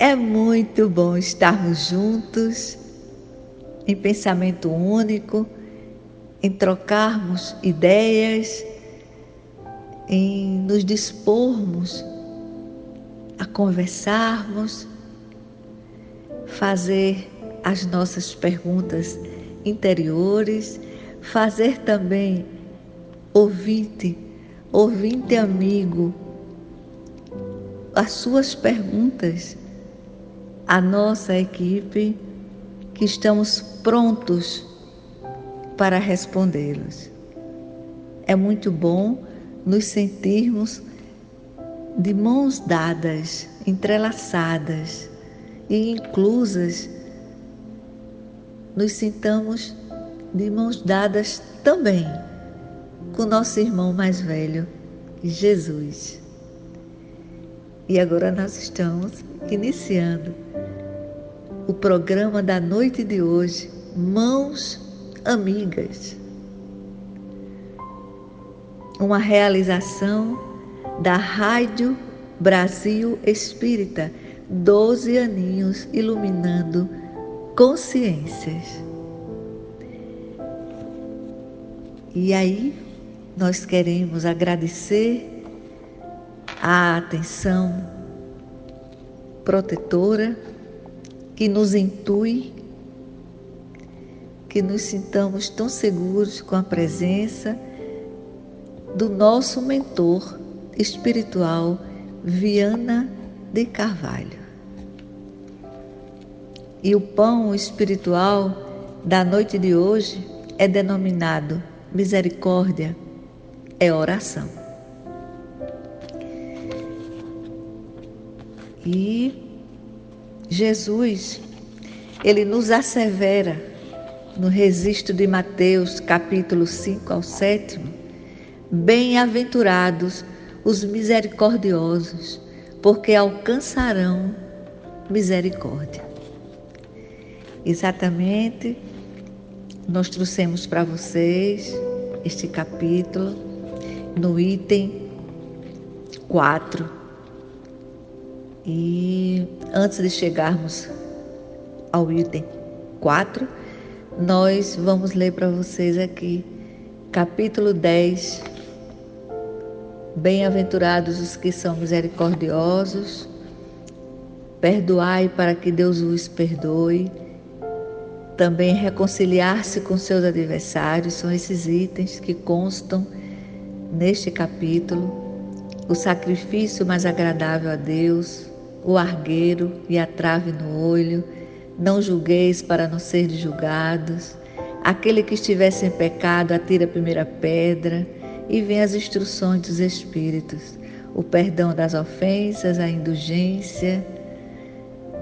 É muito bom estarmos juntos em pensamento único, em trocarmos ideias, em nos dispormos a conversarmos, fazer as nossas perguntas interiores, fazer também ouvinte, ouvinte amigo, as suas perguntas a nossa equipe que estamos prontos para respondê-los. É muito bom nos sentirmos de mãos dadas, entrelaçadas e inclusas, nos sintamos de mãos dadas também com nosso irmão mais velho, Jesus. E agora nós estamos iniciando o programa da noite de hoje, Mãos Amigas. Uma realização da Rádio Brasil Espírita, 12 aninhos iluminando consciências. E aí, nós queremos agradecer a atenção protetora que nos intui, que nos sintamos tão seguros com a presença do nosso mentor espiritual, Viana de Carvalho. E o pão espiritual da noite de hoje é denominado misericórdia, é oração. E Jesus, ele nos assevera no registro de Mateus, capítulo 5 ao 7, bem-aventurados os misericordiosos, porque alcançarão misericórdia. Exatamente, nós trouxemos para vocês este capítulo no item 4 e antes de chegarmos ao item 4, nós vamos ler para vocês aqui, capítulo 10. Bem-aventurados os que são misericordiosos, perdoai para que Deus os perdoe. Também reconciliar-se com seus adversários, são esses itens que constam neste capítulo. O sacrifício mais agradável a Deus, o argueiro e a trave no olho, não julgueis para não ser julgados. Aquele que estiver sem pecado, atira a primeira pedra e vem as instruções dos Espíritos, o perdão das ofensas, a indulgência.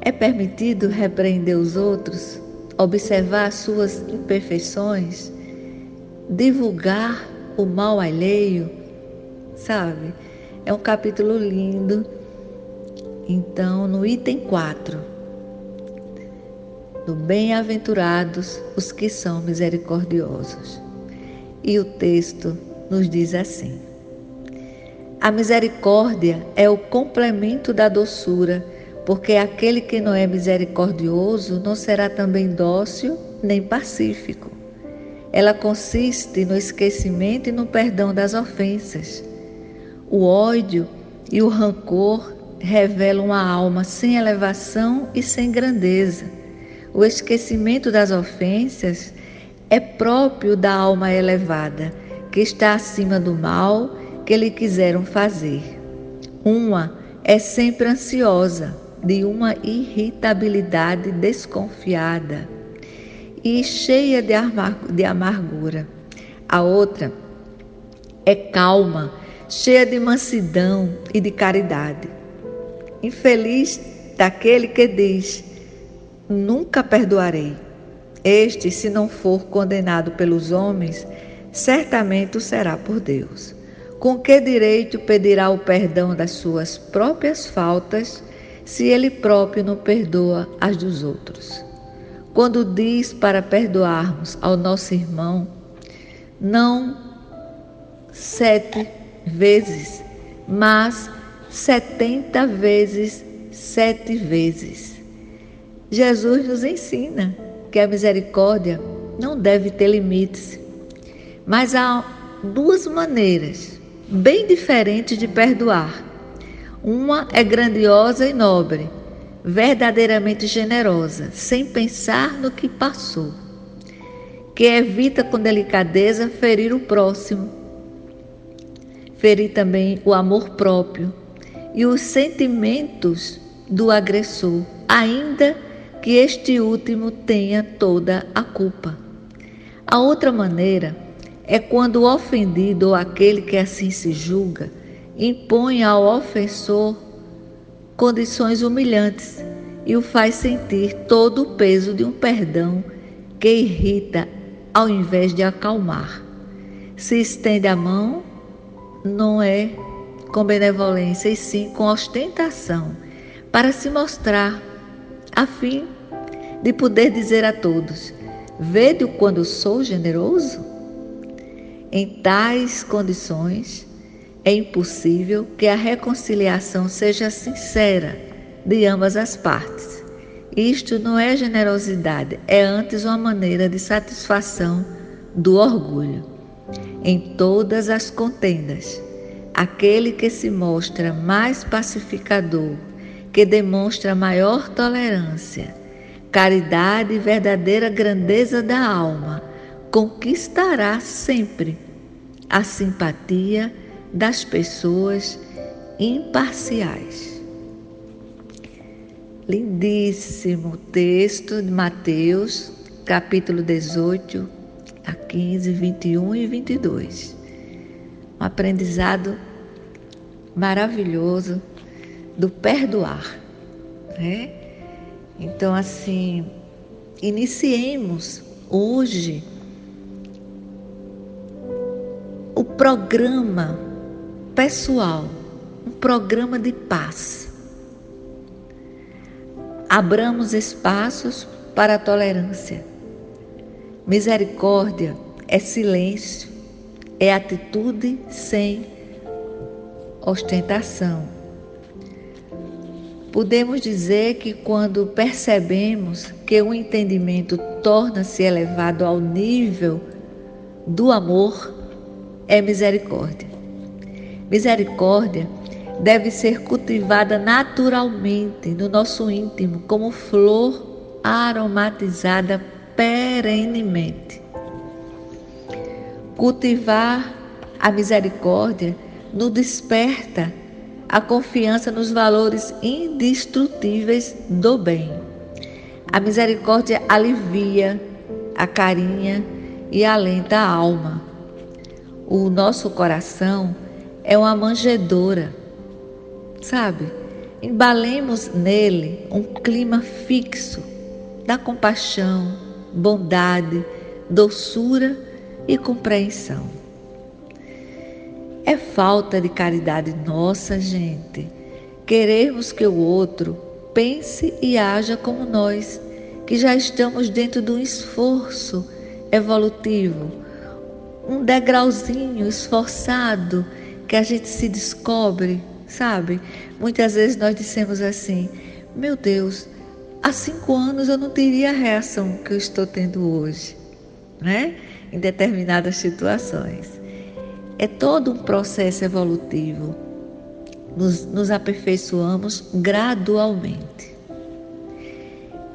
É permitido repreender os outros, observar suas imperfeições, divulgar o mal alheio, sabe? É um capítulo lindo então, no item 4, do bem-aventurados os que são misericordiosos. E o texto nos diz assim: A misericórdia é o complemento da doçura, porque aquele que não é misericordioso não será também dócil nem pacífico. Ela consiste no esquecimento e no perdão das ofensas. O ódio e o rancor revela uma alma sem elevação e sem grandeza. O esquecimento das ofensas é próprio da alma elevada, que está acima do mal que lhe quiseram fazer. Uma é sempre ansiosa, de uma irritabilidade desconfiada e cheia de, de amargura. A outra é calma, cheia de mansidão e de caridade. Infeliz daquele que diz: nunca perdoarei. Este, se não for condenado pelos homens, certamente o será por Deus. Com que direito pedirá o perdão das suas próprias faltas, se ele próprio não perdoa as dos outros? Quando diz para perdoarmos ao nosso irmão, não sete vezes, mas setenta vezes sete vezes. Jesus nos ensina que a misericórdia não deve ter limites, mas há duas maneiras bem diferentes de perdoar. Uma é grandiosa e nobre, verdadeiramente generosa, sem pensar no que passou, que evita com delicadeza ferir o próximo, ferir também o amor próprio e os sentimentos do agressor, ainda que este último tenha toda a culpa. A outra maneira é quando o ofendido ou aquele que assim se julga impõe ao ofensor condições humilhantes e o faz sentir todo o peso de um perdão que irrita ao invés de acalmar. Se estende a mão, não é com benevolência, e sim com ostentação, para se mostrar, a fim de poder dizer a todos: Vede o quando sou generoso? Em tais condições, é impossível que a reconciliação seja sincera de ambas as partes. Isto não é generosidade, é antes uma maneira de satisfação do orgulho. Em todas as contendas, aquele que se mostra mais pacificador, que demonstra maior tolerância, caridade e verdadeira grandeza da alma, conquistará sempre a simpatia das pessoas imparciais. Lindíssimo texto de Mateus, capítulo 18 a 15, 21 e 22. Um aprendizado maravilhoso do perdoar, né? Então, assim, iniciemos hoje o programa pessoal, um programa de paz. Abramos espaços para a tolerância. Misericórdia é silêncio, é atitude sem ostentação. Podemos dizer que quando percebemos que o entendimento torna-se elevado ao nível do amor, é misericórdia. Misericórdia deve ser cultivada naturalmente no nosso íntimo, como flor aromatizada perenemente. Cultivar a misericórdia nos desperta a confiança nos valores indestrutíveis do bem. A misericórdia alivia, acarinha e alenta a alma. O nosso coração é uma manjedoura, sabe? Embalemos nele um clima fixo da compaixão, bondade, doçura e compreensão. É falta de caridade nossa, gente, querermos que o outro pense e haja como nós, que já estamos dentro de um esforço evolutivo, um degrauzinho esforçado que a gente se descobre, sabe? Muitas vezes nós dissemos assim: meu Deus, há cinco anos eu não teria a reação que eu estou tendo hoje, né? Em determinadas situações. É todo um processo evolutivo. Nos, nos aperfeiçoamos gradualmente.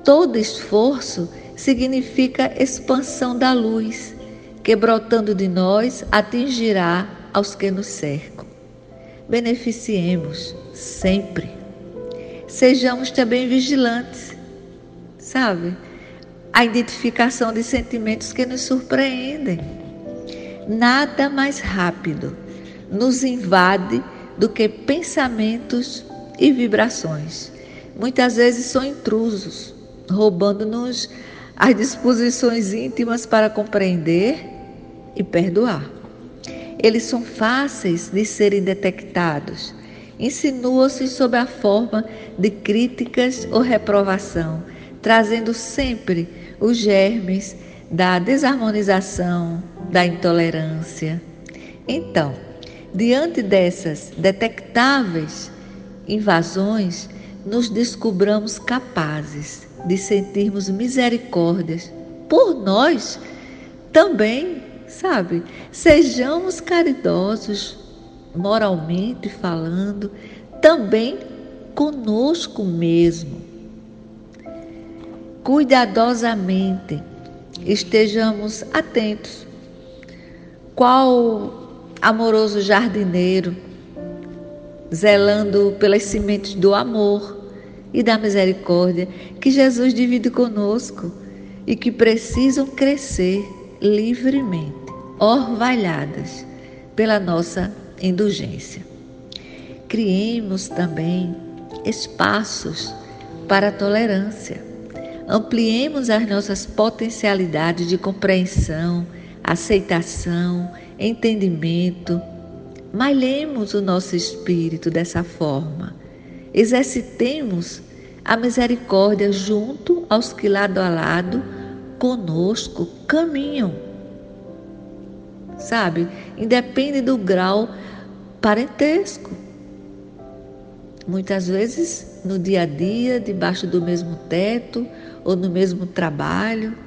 Todo esforço significa expansão da luz, que brotando de nós atingirá aos que nos cercam. Beneficiemos sempre. Sejamos também vigilantes, sabe? A identificação de sentimentos que nos surpreendem. Nada mais rápido nos invade do que pensamentos e vibrações. Muitas vezes são intrusos, roubando-nos as disposições íntimas para compreender e perdoar. Eles são fáceis de serem detectados. Insinuam-se sob a forma de críticas ou reprovação, trazendo sempre os germes da desarmonização, da intolerância. Então, diante dessas detectáveis invasões, nos descobramos capazes de sentirmos misericórdias por nós também, sabe? Sejamos caridosos, moralmente falando, também conosco mesmo. Cuidadosamente estejamos atentos. Qual amoroso jardineiro zelando pelas sementes do amor e da misericórdia que Jesus divide conosco e que precisam crescer livremente, orvalhadas pela nossa indulgência. Criemos também espaços para a tolerância. Ampliemos as nossas potencialidades de compreensão, aceitação, entendimento. Malhemos o nosso espírito dessa forma Exercitemos a misericórdia junto aos que lado a lado conosco caminham. Sabe? Independe do grau parentesco. Muitas vezes no dia a dia, debaixo do mesmo teto ou no mesmo trabalho,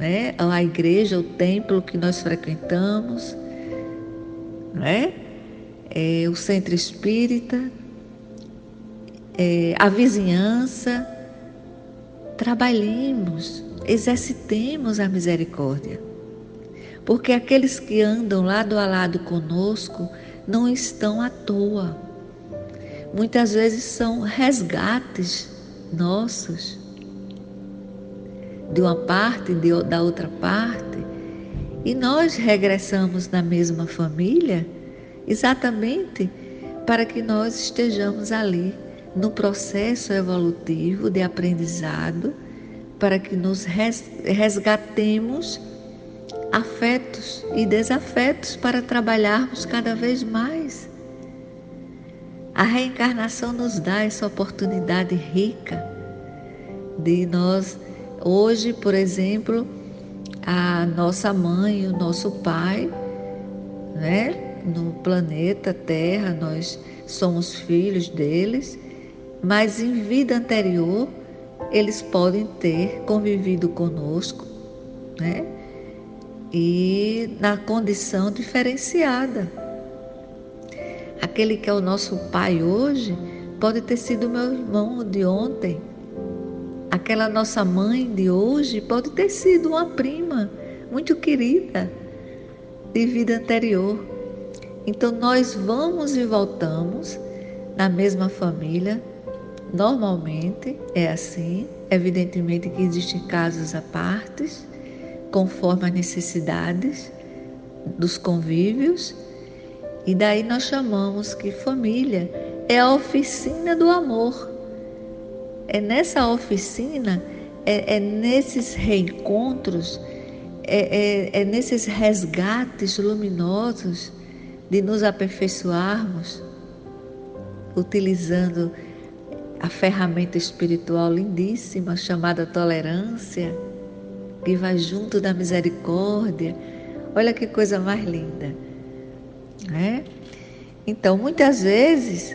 né? A igreja, o templo que nós frequentamos, né? É, o centro espírita, é, a vizinhança, trabalhemos, exercitemos a misericórdia. Porque aqueles que andam lado a lado conosco não estão à toa. Muitas vezes são resgates nossos, de uma parte e da outra parte, e nós regressamos na mesma família exatamente para que nós estejamos ali no processo evolutivo de aprendizado para que nos resgatemos afetos e desafetos para trabalharmos cada vez mais. A reencarnação nos dá essa oportunidade rica de nós, hoje, por exemplo, a nossa mãe, o nosso pai, né? no planeta Terra, nós somos filhos deles mas em vida anterior eles podem ter convivido conosco, né? E na condição diferenciada. Aquele que é o nosso pai hoje pode ter sido meu irmão de ontem. Aquela nossa mãe de hoje pode ter sido uma prima muito querida de vida anterior. Então nós vamos e voltamos na mesma família, Normalmente é assim, evidentemente que existem casos à parte, conforme as necessidades dos convívios, e daí nós chamamos que família é a oficina do amor. É nessa oficina, é, é nesses reencontros, é, é, é nesses resgates luminosos de nos aperfeiçoarmos, utilizando a ferramenta espiritual lindíssima chamada tolerância, que vai junto da misericórdia. Olha que coisa mais linda. Né? Então, muitas vezes,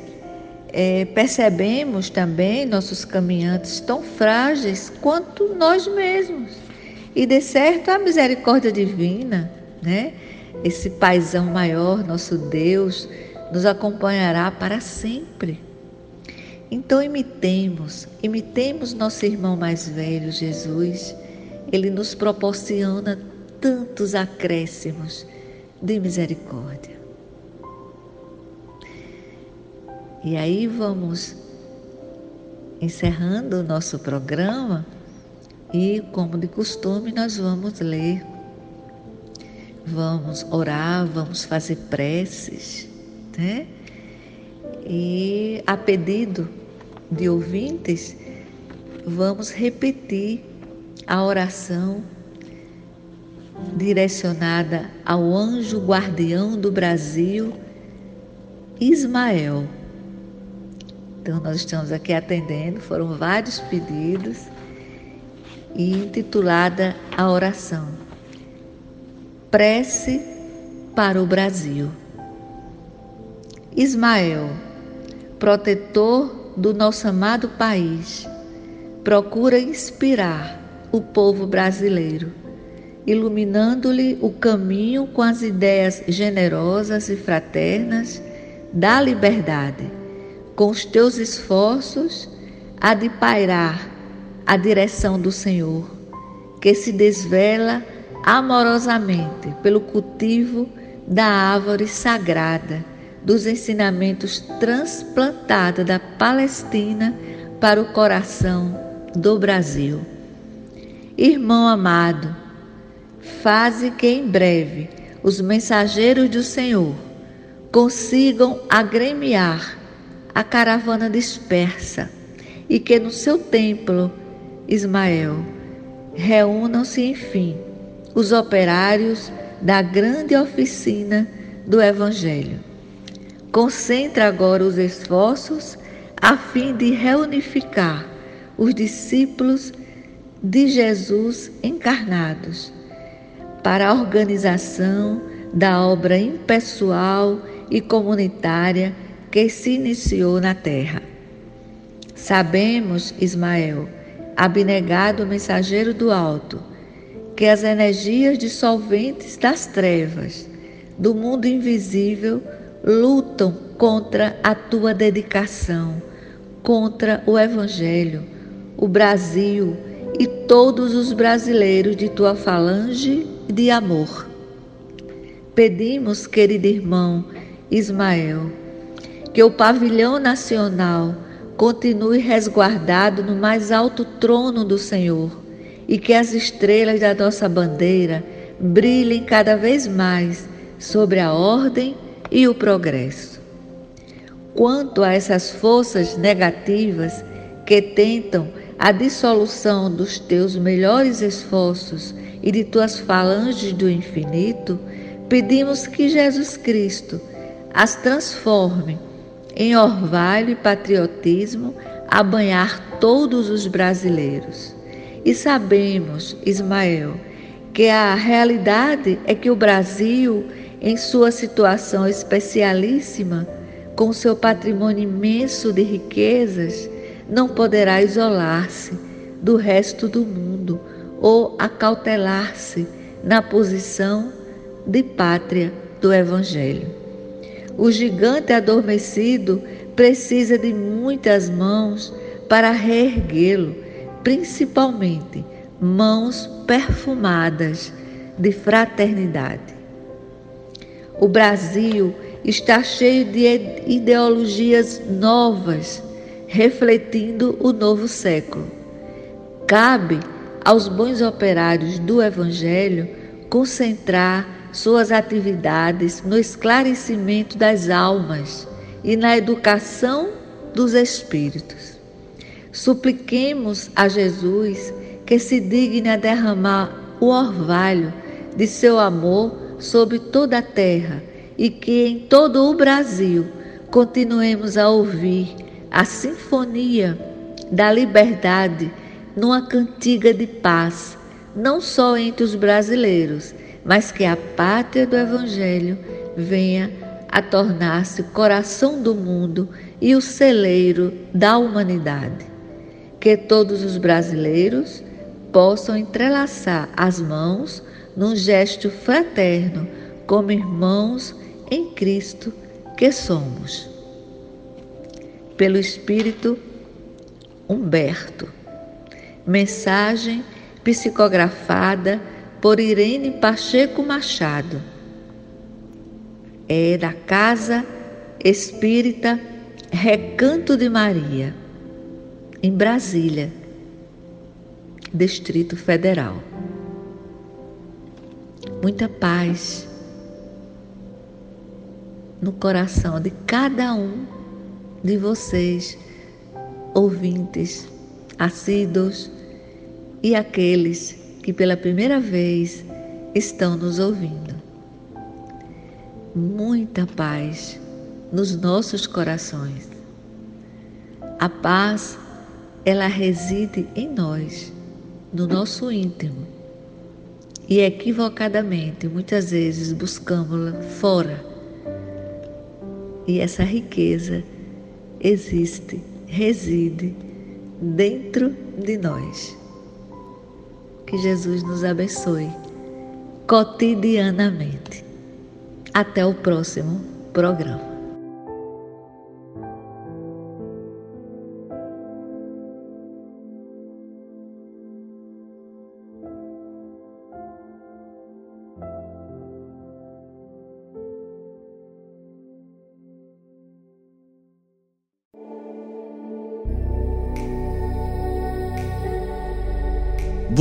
é, percebemos também nossos caminhantes tão frágeis quanto nós mesmos. E, de certo, a misericórdia divina, né? esse paizão maior, nosso Deus, nos acompanhará para sempre. Então imitemos, imitemos nosso irmão mais velho, Jesus. Ele nos proporciona tantos acréscimos de misericórdia. E aí vamos encerrando o nosso programa e, como de costume, nós vamos ler, vamos orar, vamos fazer preces, né? E a pedido de ouvintes, vamos repetir a oração direcionada ao anjo guardião do Brasil, Ismael. Então, nós estamos aqui atendendo, foram vários pedidos, e intitulada a oração Prece para o Brasil. Ismael, protetor do nosso amado país, procura inspirar o povo brasileiro, iluminando-lhe o caminho com as ideias generosas e fraternas da liberdade. Com os teus esforços, há de pairar a direção do Senhor, que se desvela amorosamente pelo cultivo da árvore sagrada dos ensinamentos transplantada da Palestina para o coração do Brasil. Irmão amado, faze que em breve os mensageiros do Senhor consigam agremiar a caravana dispersa e que no seu templo, Ismael, reúnam-se enfim os operários da grande oficina do Evangelho. Concentra agora os esforços a fim de reunificar os discípulos de Jesus encarnados para a organização da obra impessoal e comunitária que se iniciou na terra. Sabemos, Ismael, abnegado mensageiro do alto, que as energias dissolventes das trevas, do mundo invisível, lutam contra a tua dedicação, contra o Evangelho, o Brasil e todos os brasileiros de tua falange de amor. Pedimos, querido irmão Ismael, que o pavilhão nacional continue resguardado no mais alto trono do Senhor e que as estrelas da nossa bandeira brilhem cada vez mais sobre a ordem e o progresso. Quanto a essas forças negativas que tentam a dissolução dos teus melhores esforços e de tuas falanges do infinito, pedimos que Jesus Cristo as transforme em orvalho e patriotismo a banhar todos os brasileiros. E sabemos, Ismael, que a realidade é que o Brasil em sua situação especialíssima, com seu patrimônio imenso de riquezas, não poderá isolar-se do resto do mundo ou acautelar-se na posição de pátria do Evangelho. O gigante adormecido precisa de muitas mãos para reerguê-lo, principalmente mãos perfumadas de fraternidade. O Brasil está cheio de ideologias novas, refletindo o novo século. Cabe aos bons operários do Evangelho concentrar suas atividades no esclarecimento das almas e na educação dos espíritos. Supliquemos a Jesus que se digne a derramar o orvalho de seu amor sobre toda a terra e que em todo o Brasil continuemos a ouvir a sinfonia da liberdade numa cantiga de paz, não só entre os brasileiros, mas que a pátria do Evangelho venha a tornar-se o coração do mundo e o celeiro da humanidade. Que todos os brasileiros possam entrelaçar as mãos num gesto fraterno, como irmãos em Cristo que somos. Pelo Espírito Humberto. Mensagem psicografada por Irene Pacheco Machado. É da Casa Espírita Recanto de Maria, em Brasília, Distrito Federal muita paz no coração de cada um de vocês, ouvintes assíduos e aqueles que pela primeira vez estão nos ouvindo. Muita paz nos nossos corações. A paz, ela reside em nós, no nosso íntimo. E equivocadamente, muitas vezes, buscamos-la fora. E essa riqueza existe, reside dentro de nós. Que Jesus nos abençoe cotidianamente. Até o próximo programa.